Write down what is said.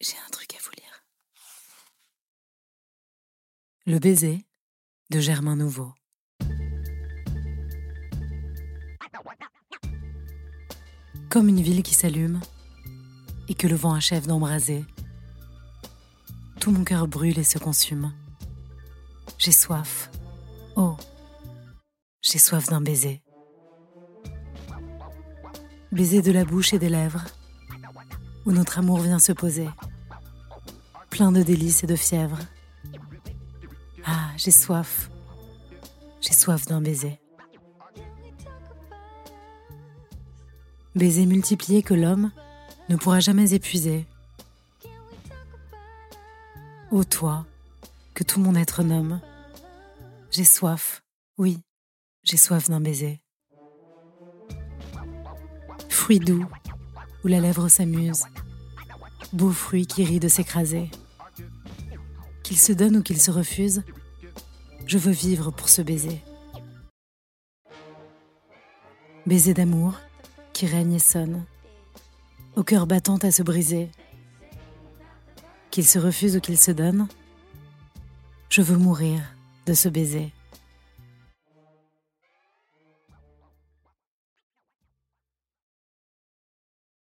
J'ai un truc à vous lire. Le baiser de Germain Nouveau. Comme une ville qui s'allume et que le vent achève d'embraser, tout mon cœur brûle et se consume. J'ai soif. Oh, j'ai soif d'un baiser. Baiser de la bouche et des lèvres, où notre amour vient se poser, plein de délices et de fièvre. Ah, j'ai soif. J'ai soif d'un baiser. Baiser multiplié que l'homme ne pourra jamais épuiser. Ô toi, que tout mon être nomme, j'ai soif, oui, j'ai soif d'un baiser. Fruit doux, où la lèvre s'amuse, beau fruit qui rit de s'écraser. Qu'il se donne ou qu'il se refuse, je veux vivre pour ce baiser. Baiser d'amour qui règne et sonne, au cœur battant à se briser. Qu'il se refuse ou qu'il se donne, je veux mourir de ce baiser.